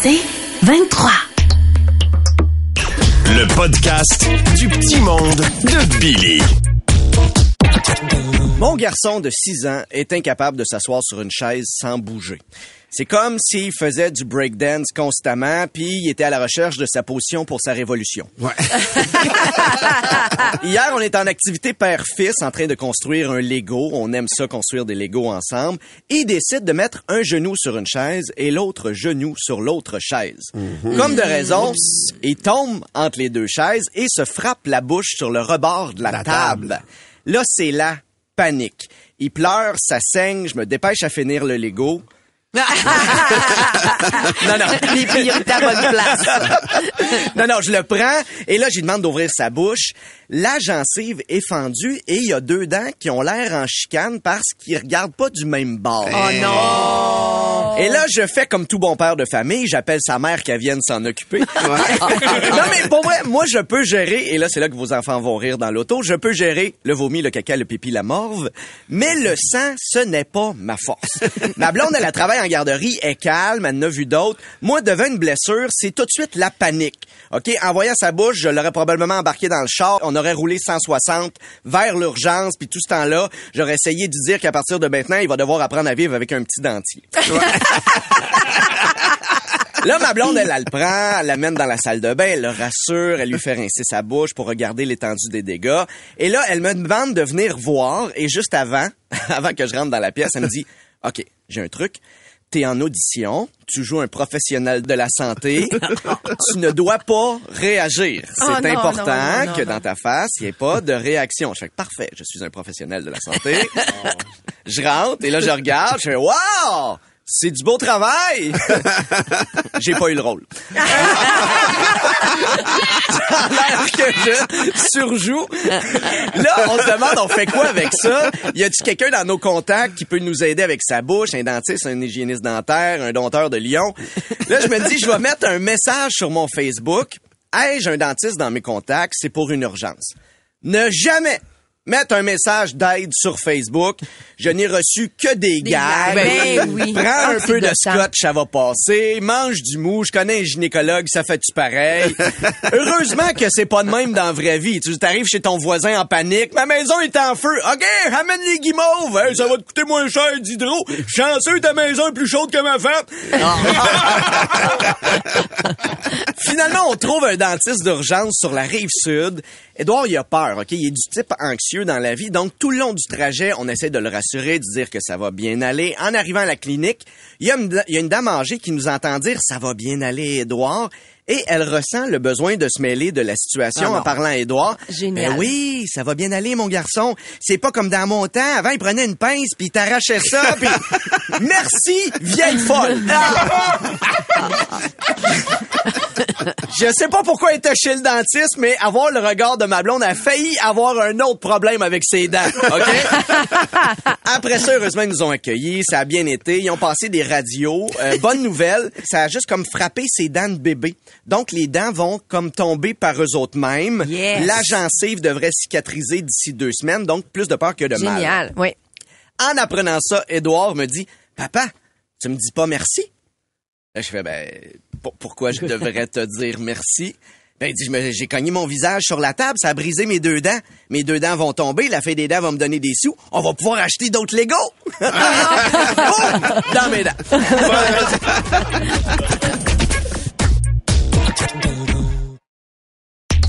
C'est 23. Le podcast du petit monde de Billy. Mon garçon de 6 ans est incapable de s'asseoir sur une chaise sans bouger. C'est comme s'il faisait du breakdance constamment, puis il était à la recherche de sa position pour sa révolution. Hier, on est en activité père-fils en train de construire un Lego. On aime ça, construire des Legos ensemble. Il décide de mettre un genou sur une chaise et l'autre genou sur l'autre chaise. Comme de raison, il tombe entre les deux chaises et se frappe la bouche sur le rebord de la, La table. table. Là, c'est la panique. Il pleure, ça saigne, je me dépêche à finir le Lego. Non, non. Les priorités à bonne place. non, non, je le prends et là, je lui demande d'ouvrir sa bouche. La gencive est fendue et il y a deux dents qui ont l'air en chicane parce qu'ils regardent pas du même bord. Oh non! Et là, je fais comme tout bon père de famille, j'appelle sa mère qu'elle vienne s'en occuper. non, mais pour vrai, moi, je peux gérer, et là, c'est là que vos enfants vont rire dans l'auto, je peux gérer le vomi, le caca, le pipi, la morve, mais le sang, ce n'est pas ma force. ma blonde, elle, elle travaille en garderie, est calme, elle en a vu d'autres. Moi, devant une blessure, c'est tout de suite la panique. OK? En voyant sa bouche, je l'aurais probablement embarqué dans le char. On aurait roulé 160 vers l'urgence, puis tout ce temps-là, j'aurais essayé de dire qu'à partir de maintenant, il va devoir apprendre à vivre avec un petit dentier. Là, ma blonde, elle, elle le prend, elle l'amène dans la salle de bain, elle le rassure, elle lui fait rincer sa bouche pour regarder l'étendue des dégâts. Et là, elle me demande de venir voir, et juste avant, avant que je rentre dans la pièce, elle me dit, OK, j'ai un truc. T'es en audition, tu joues un professionnel de la santé, tu ne dois pas réagir. C'est Oh non, important non, non, non, que dans ta face, il n'y ait pas de réaction. Je fais parfait, je suis un professionnel de la santé. je rentre et là je regarde, je fais wow! C'est du beau travail! J'ai pas eu le rôle. Ça a l'air que je surjoue. Là, on se demande, on fait quoi avec ça? Y a-tu quelqu'un dans nos contacts qui peut nous aider avec sa bouche? Un dentiste, un hygiéniste dentaire, un dompteur de lion? Là, je me dis, je vais mettre un message sur mon Facebook. Hey, j'ai un dentiste dans mes contacts, c'est pour une urgence. Ne jamais mettre un message d'aide sur Facebook. Je n'ai reçu que des, gags. Ben oui. Prends Ah, un peu de scotch, ça va passer. Mange du mou. Je connais un gynécologue, ça fait-tu pareil? Heureusement que c'est pas de même dans la vraie vie. Tu arrives chez ton voisin en panique. Ma maison est en feu. OK, ramène les guimauves. Hey, ça va te coûter moins cher d'hydro. Chanceux, ta maison est plus chaude que ma femme. Finalement, on trouve un dentiste d'urgence sur la rive sud. Édouard, il a peur, OK? Il est du type anxieux dans la vie. Donc, tout le long du trajet, on essaie de le rassurer, de dire que ça va bien aller. En arrivant à la clinique, il y a une, y a une dame âgée qui nous entend dire « ça va bien aller, Édouard ». Et elle ressent le besoin de se mêler de la situation Ah en parlant à Édouard. Génial. Ben oui, ça va bien aller, mon garçon. C'est pas comme dans mon temps. Avant, il prenait une pince, puis il t'arrachait ça, puis... Merci, vieille folle! Je sais pas pourquoi elle était chez le dentiste, mais avoir le regard de ma blonde a failli avoir un autre problème avec ses dents, OK? Après ça, heureusement, ils nous ont accueillis. Ça a bien été. Ils ont passé des radios. Euh, bonne nouvelle, ça a juste comme frappé ses dents de bébé. Donc, les dents vont comme tomber par eux autres mêmes. Yes. La gencive devrait cicatriser d'ici deux semaines, donc plus de peur que de mal. Génial. Oui. En apprenant ça, Édouard me dit Papa, tu me dis pas merci? Là, je fais Ben, pour- pourquoi je devrais te dire merci? Ben, il dit, j'ai cogné mon visage sur la table, ça a brisé mes deux dents. Mes deux dents vont tomber, la fée des dents va me donner des sous. On va pouvoir acheter d'autres Legos! Oh! Dans mes dents.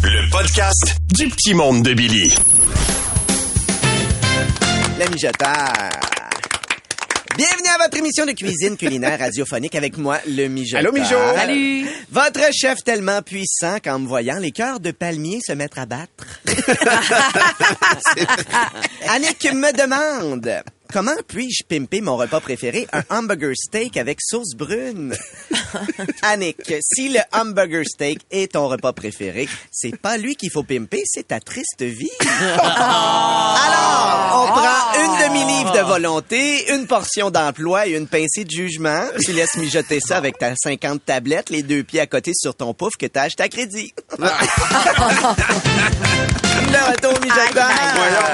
Le podcast du petit monde de Billy. La mijoteur. Bienvenue à votre émission de cuisine culinaire radiophonique avec moi, le mijoteur. Allô, Mijo. Salut. Votre chef tellement puissant qu'en me voyant, les cœurs de palmier se mettre à battre. Annick me demande comment puis-je pimper mon repas préféré, un hamburger steak avec sauce brune? Annick, si le hamburger steak est ton repas préféré, c'est pas lui qu'il faut pimper, c'est ta triste vie. Alors, on prend une demi-livre de volonté, une portion d'emploi et une pincée de jugement. Tu laisses mijoter ça avec ta 50 tablettes, les deux pieds à côté sur ton pouf que t'as acheté à crédit. Le retour mijoteur. Voyons,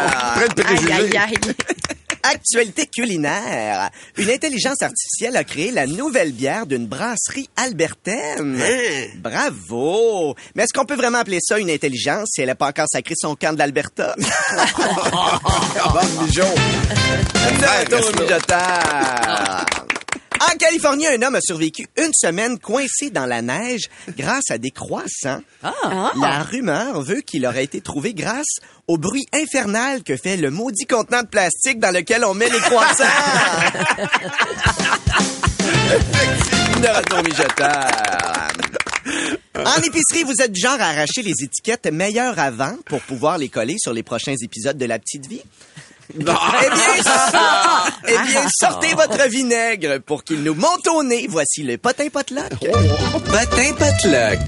Actualité culinaire. Une intelligence artificielle a créé la nouvelle bière d'une brasserie albertaine. Bravo! Mais est-ce qu'on peut vraiment appeler ça une intelligence si elle n'a pas encore sacré son camp de l'Alberta? Bon, Mijo. De retour au mijoteur. En Californie, un homme a survécu une semaine coincé dans la neige grâce à des croissants. La rumeur veut qu'il aurait été trouvé grâce au bruit infernal que fait le maudit contenant de plastique dans lequel on met les croissants. En épicerie, vous êtes du genre à arracher les étiquettes meilleures avant pour pouvoir les coller sur les prochains épisodes de La Petite Vie? Eh bien, eh bien, sortez votre vinaigre pour qu'il nous monte au nez. Voici le potin potluck. Potin potluck.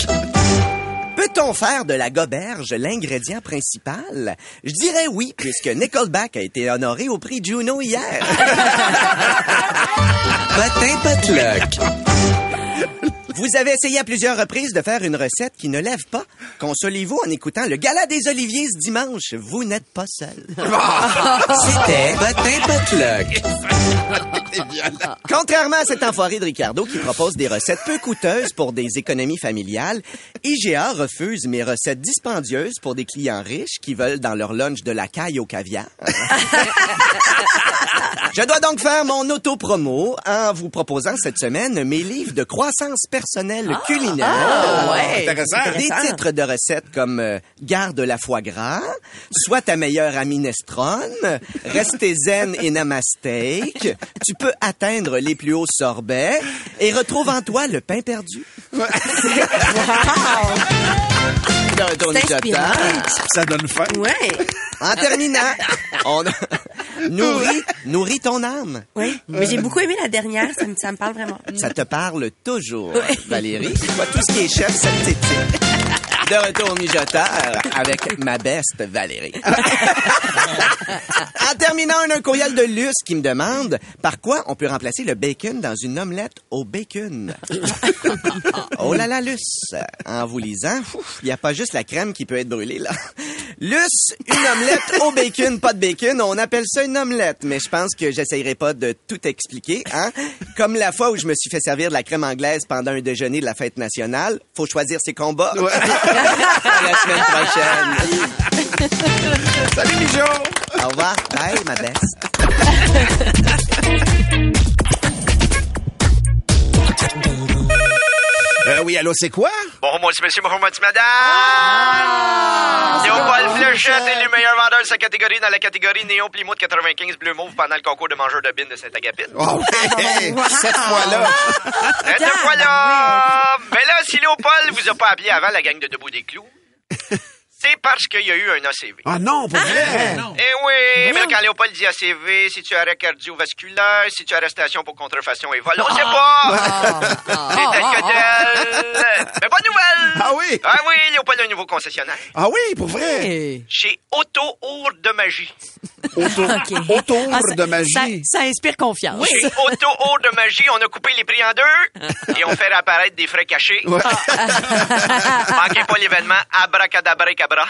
Peut-on faire de la goberge l'ingrédient principal? Je dirais oui, puisque Nickelback a été honoré au prix Juno hier. Potin potluck. Vous avez essayé à plusieurs reprises de faire une recette qui ne lève pas. Consolez-vous en écoutant le gala des Oliviers ce dimanche. Vous n'êtes pas seul. C'était Potin Potluck. Contrairement à cet enfoiré de Ricardo qui propose des recettes peu coûteuses pour des économies familiales, IGA refuse mes recettes dispendieuses pour des clients riches qui veulent dans leur lunch de la caille au caviar. Je dois donc faire mon auto-promo en vous proposant cette semaine mes livres de croissance personnelle culinaire. Ah, ouais. Intéressant. Des titres de recettes comme euh, Garde la foie gras, Sois ta meilleure amie Nestrone, Restez zen et namasteak, Tu peux atteindre les plus hauts sorbets et retrouve en toi le pain perdu. Ça donne faim. Ouais. En terminant, on nourris, nourris ton âme. Oui. Mais j'ai beaucoup aimé la dernière. Ça me, ça me parle vraiment. Ça te parle toujours, Valérie. Toi, tout ce qui est chef, ça te titille. De retour au mijoteur avec ma beste Valérie. en terminant, un, un courriel de Luce qui me demande par quoi on peut remplacer le bacon dans une omelette au bacon? oh là là, Luce. En vous lisant, il n'y a pas juste la crème qui peut être brûlée, là. Luce, une omelette au bacon, pas de bacon. On appelle ça une omelette, mais je pense que j'essayerai pas de tout expliquer, hein. Comme la fois où je me suis fait servir de la crème anglaise pendant un déjeuner de la fête nationale. Faut choisir ses combats. la semaine prochaine. Salut, Mijo. Au revoir. Bye, ma best. Oui, allô, c'est quoi? Bonjour, moi, c'est monsieur, bonjour, moi, c'est madame. Léopold Fléchette est le meilleur vendeur de sa catégorie dans la catégorie Néon Plymouth 95 Bleu Mauve pendant le concours de mangeurs de bine de Saint-Agapit. Oh, ouais. Cette fois-là. Cette fois-là! Mais là, si Léopold vous a pas appelé avant la gang de Debout des Clous, c'est parce qu'il y a eu un ACV. Ah non, pour vrai? Eh oui, mais quand Léopold dit ACV, si tu arrêt cardiovasculaire, si tu arrestation pour contrefaçon et vol, on sait pas! C'est tel que tel! Mais bonne nouvelle! Ah oui? Ah oui, Léopold a un nouveau concessionnaire. Ah oui, pour vrai? Chez Auto Our de Magie. Ah, ça- de magie. Ça, ça inspire confiance. Chez Auto Our de Magie, on a coupé les prix en deux et on fait apparaître des frais cachés. Ouais. Manquez pas l'événement Abracadabra et Cabra.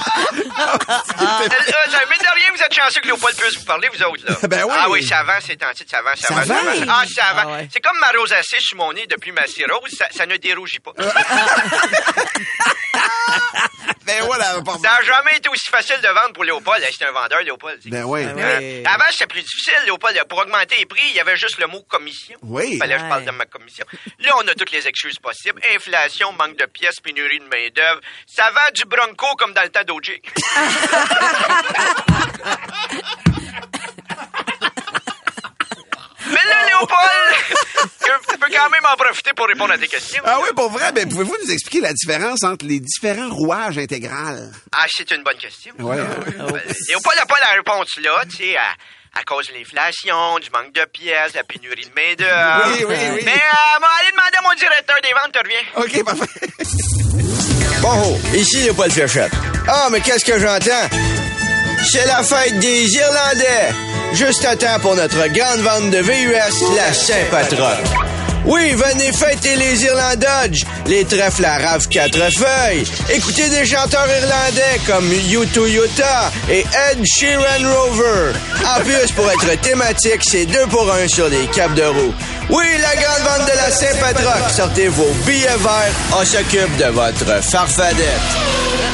Euh, euh, mais de rien, vous êtes chanceux que Léopold puisse vous parler, vous autres, là. Ben oui. Ah oui, ça avance, c'est en titre, ça avance, ça avance, ça avance? avance. Ah, ça avance. Ah ouais. C'est comme ma rosacée sur mon nez depuis ma cirrhose, ça, ça ne dérougit pas. Ben voilà. par- Ça n'a jamais été aussi facile de vendre pour Léopold. C'est un vendeur, Léopold. Ben oui. Hein? Avant, c'était plus difficile, Léopold. Pour augmenter les prix, il y avait juste le mot commission. Oui. Il fallait que je parle de ma commission. Là, on a toutes les excuses possibles. Inflation, manque de pièces, pénurie de main-d'œuvre. Ça va du bronco comme dans le temps d'OJ. Mais là, Léopold, quand même en profiter pour répondre à tes questions. Ah oui, pour vrai, ben pouvez-vous nous expliquer la différence entre les différents rouages intégrales? Ah, c'est une bonne question. Ouais. Euh, Léopold n'a pas la réponse là, tu sais, à, à cause de l'inflation, du manque de pièces, de la pénurie de main-d'œuvre. Oui, oui, oui. Mais, euh, bon, allez demander à mon directeur des ventes, tu reviens. OK, parfait. Bonjour, ici Léopold Fléchette. Ah, mais qu'est-ce que j'entends? C'est la fête des Irlandais. Juste à temps pour notre grande vente de VUS, la Saint-Patron. Oui, venez fêter les Irlandais Dodge, les trèfles à rave quatre feuilles. Écoutez des chanteurs irlandais comme U2 Utah et Ed Sheeran Rover. En plus, pour être thématique, c'est deux pour un sur les capes de roue. Oui, la grande vente de la Saint-Patrock. Sortez vos billets verts. On s'occupe de votre farfadette.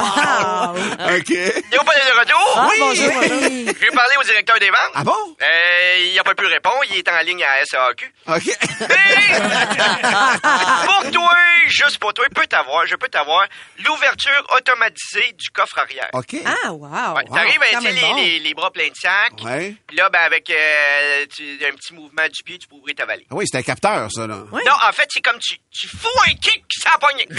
OK. Léo Paul est de retour? Ah, oui. bonjour, bonjour. Je vais parler au directeur des ventes. Ah bon? Euh, il n'a pas pu répondre. Il est en ligne à SAQ. OK. Mais, pour toi, juste pour toi, peut t'avoir, je peux t'avoir l'ouverture automatisée du coffre arrière. OK. Ah, wow. Ouais, T'arrives tu sais, même les, bon. les, les bras pleins de sac. Ouais. Puis là, ben, avec euh, tu- un petit mouvement du pied, tu peux ouvrir ta valise. Ah Oui, c'est un capteur, ça, là. Oui. Non, en fait, c'est comme tu, tu fous un kick ça a pogné.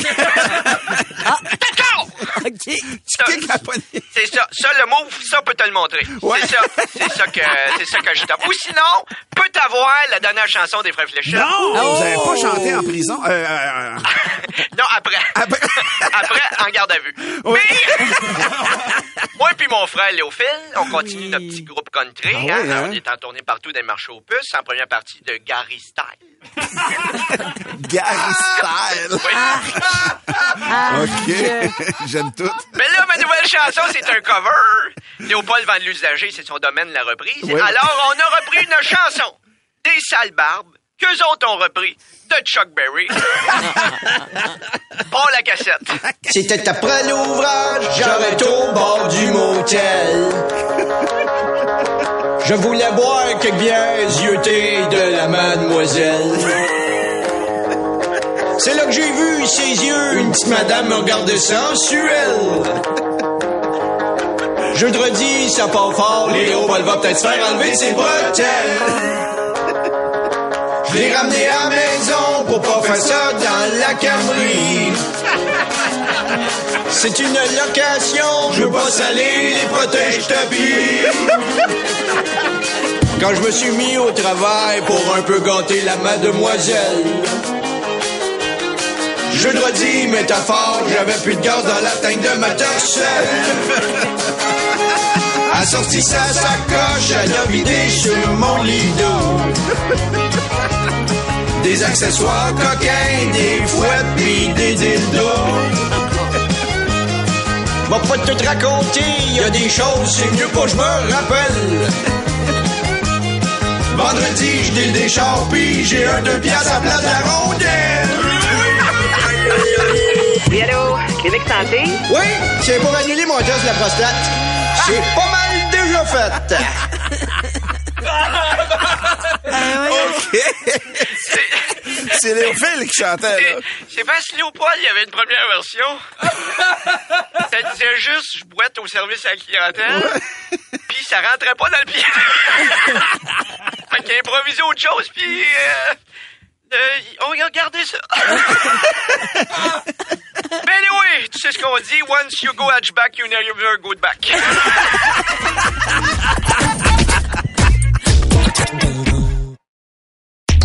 D'accord! OK. À poignée. C'est ça. Ça, le move, ça peut te le montrer. Ouais. C'est ça. C'est ça que, c'est ça que je tape. Ou sinon, peut t'avoir la dernière chanson des Frères Fléchettes. Non! Vous avez pas chanté en prison? Euh, euh, euh, Non, après. Après. Après, en garde à vue. Oui. Mais, moi puis mon frère Léophile, on continue notre petit groupe country. Ah oui, hein. hein? On est en tournée partout dans les marchés aux puces, en première partie de Gary Style. Gary Style. OK. J'aime tout. Mais là, ma nouvelle chanson, c'est un cover. Léopold de l'usager, c'est son domaine, la reprise. Alors, on a repris une chanson des sales barbes qu'eux autres ont repris de Chuck Berry. Bon, la cassette. C'était après l'ouvrage, j'arrête au bord du motel. Je voulais boire quelques bières yeux de la mademoiselle. C'est là que j'ai vu ses yeux, une petite madame me regardait sensuelle. Jeudi, ça part fort, Léo Paul va peut-être se faire enlever ses bretelles. Je l'ai ramené à la maison pour pas faire ça dans la Camry. C'est une location, je veux pas saler les protèges tapis. Quand je me suis mis au travail pour un peu gâter la mademoiselle. Je dois dire métaphore, j'avais plus de gaz dans la tank de ma torchelle. Assorti sa sacoche, elle a vidé sur mon d'eau. Des accessoires coquins, des fouettes pis des dildos. Va pas tout raconter, y a des choses, c'est mieux pas je me rappelle. Vendredi, je des chars j'ai un deux piastres à la place de la rondelle. Oui, allô? Clinique Santé? Oui, c'est pour annuler mon test de la prostate. C'est pas mal déjà fait. C'est Léophile qui chantait, là. C'est- parce que Léopold, il y avait une première version. Ça disait juste, je boite au service à la clientèle. Puis ça rentrait pas dans le pied. fait qu'il a improvisé autre chose, puis... Euh, euh, gardé ça. Mais anyway, tu sais ce qu'on dit, once you go hatchback, you never go back.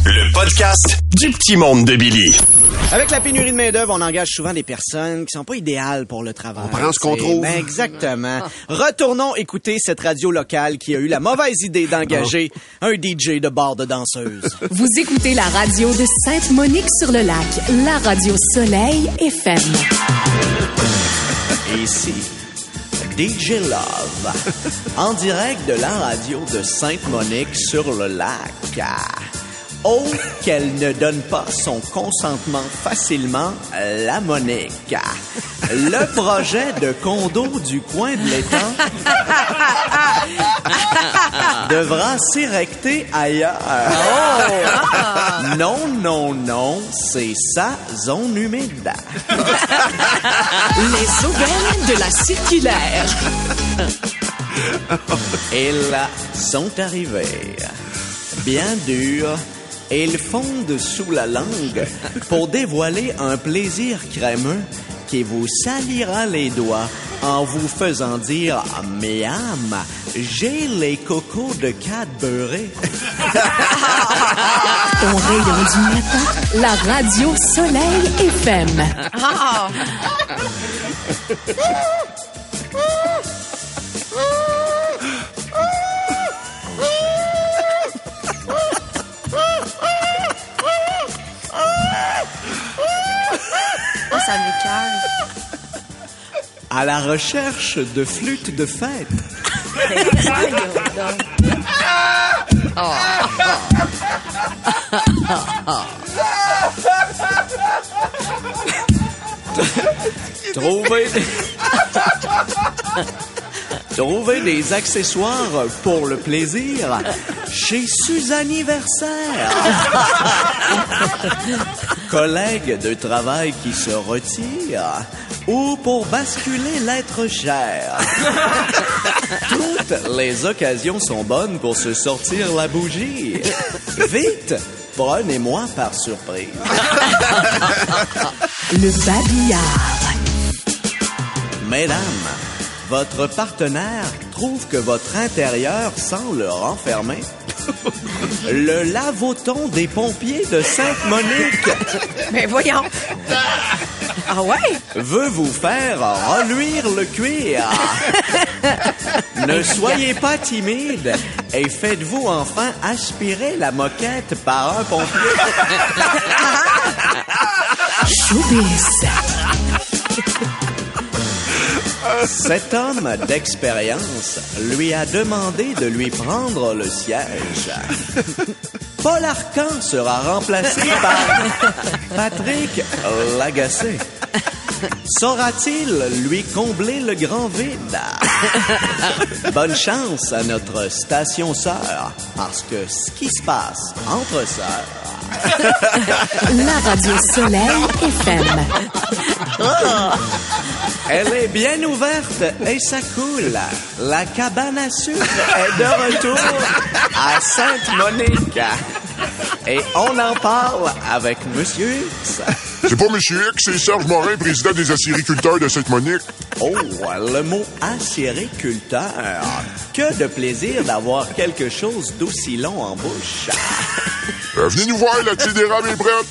Le podcast du petit monde de Billy. Avec la pénurie de main-d'œuvre, on engage souvent des personnes qui sont pas idéales pour le travail. On prend ce qu'on trouve. Ben, exactement. Retournons écouter cette radio locale qui a eu la mauvaise idée d'engager un DJ de bar de danseuse. Vous écoutez la radio de Sainte-Monique-sur-le-Lac, la radio Soleil FM. Et ici, DJ Love, en direct de la radio de Sainte-Monique Oh, qu'elle ne donne pas son consentement facilement, la Monique. Le projet de condo du coin de l'étang devra s'érecter ailleurs. Non, non, non, c'est sa zone humide. Les aubaines de la circulaire. Et là sont arrivés. Bien durs, ils fondent sous la langue pour dévoiler un plaisir crémeux qui vous salira les doigts en vous faisant dire Miam, j'ai les cocos de Cadbury. Au rayon du matin, la radio Soleil FM. Ça m'écoeure. À la recherche de flûtes de fête. Donc. Trouver des... Trouver des accessoires pour le plaisir chez Suzanniversaire. Collègue de travail qui se retire ou pour basculer l'être cher. Toutes les occasions sont bonnes pour se sortir la bougie. Vite, prenez-moi par surprise. Le babillard. Mesdames, votre partenaire trouve que votre intérieur sent le renfermer. Le lavoton des pompiers de Sainte-Monique Mais voyons. Ah ouais? veut vous faire reluire le cuir. ne soyez pas timide et faites-vous enfin aspirer la moquette par un pompier. Showbiz. Cet homme d'expérience lui a demandé de lui prendre le siège. Paul Arcan sera remplacé par Patrick Lagacé. Saura-t-il lui combler le grand vide? Bonne chance à notre station sœur, parce que ce qui se passe entre sœurs, La radio Soleil FM. Elle est bien ouverte et ça coule. La cabane à sucre est de retour à Sainte-Monique. Et on en parle avec Monsieur X. C'est pas Monsieur X, c'est Serge Morin, président des acériculteurs de Sainte-Monique. Oh, le mot acériculteur. Que de plaisir d'avoir quelque chose d'aussi long en bouche. Euh, venez nous voir, la petite est prête.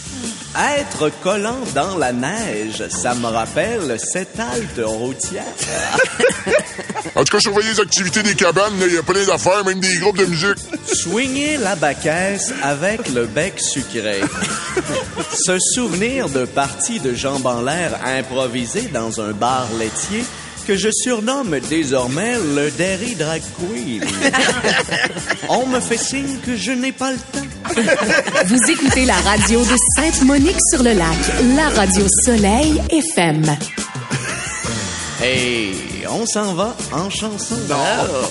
Être collant dans la neige, ça me rappelle cette halte routière. En tout cas, surveillez les activités des cabanes, il y a plein d'affaires, même des groupes de musique. Soigner la baquesse avec le bec sucré. Se souvenir de parties de jambes en l'air improvisées dans un bar laitier que je surnomme désormais le Derry Drag Queen. On me fait signe que je n'ai pas le temps. Vous écoutez la radio de Sainte-Monique-sur-le-Lac, la radio Soleil FM. Et on s'en va en chanson.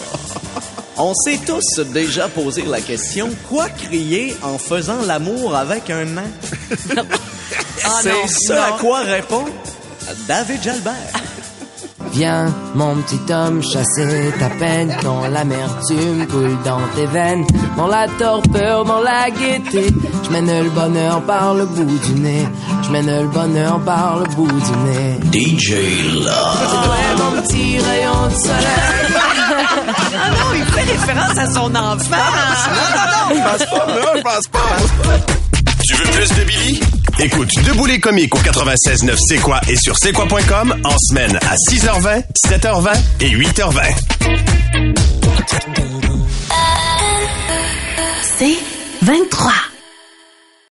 On s'est tous déjà posé la question quoi crier en faisant l'amour avec un nain? C'est non, ce non. à quoi répond David Jalbert. Viens, mon petit homme, chasser ta peine quand l'amertume coule dans tes veines, dans la torpeur, dans la gaieté. Je mène le bonheur par le bout du nez. Je mène le bonheur par le bout du nez. DJ Love. C'est toi, mon petit rayon de soleil. Ah non, il fait référence à son enfant. Je pense pas, non, je pense pas. Veux plus de Billy? Écoute Debout les comiques au 96.9 C'est quoi et sur c'est quoi.com en semaine à 6h20, 7h20 et 8h20. C'est 23.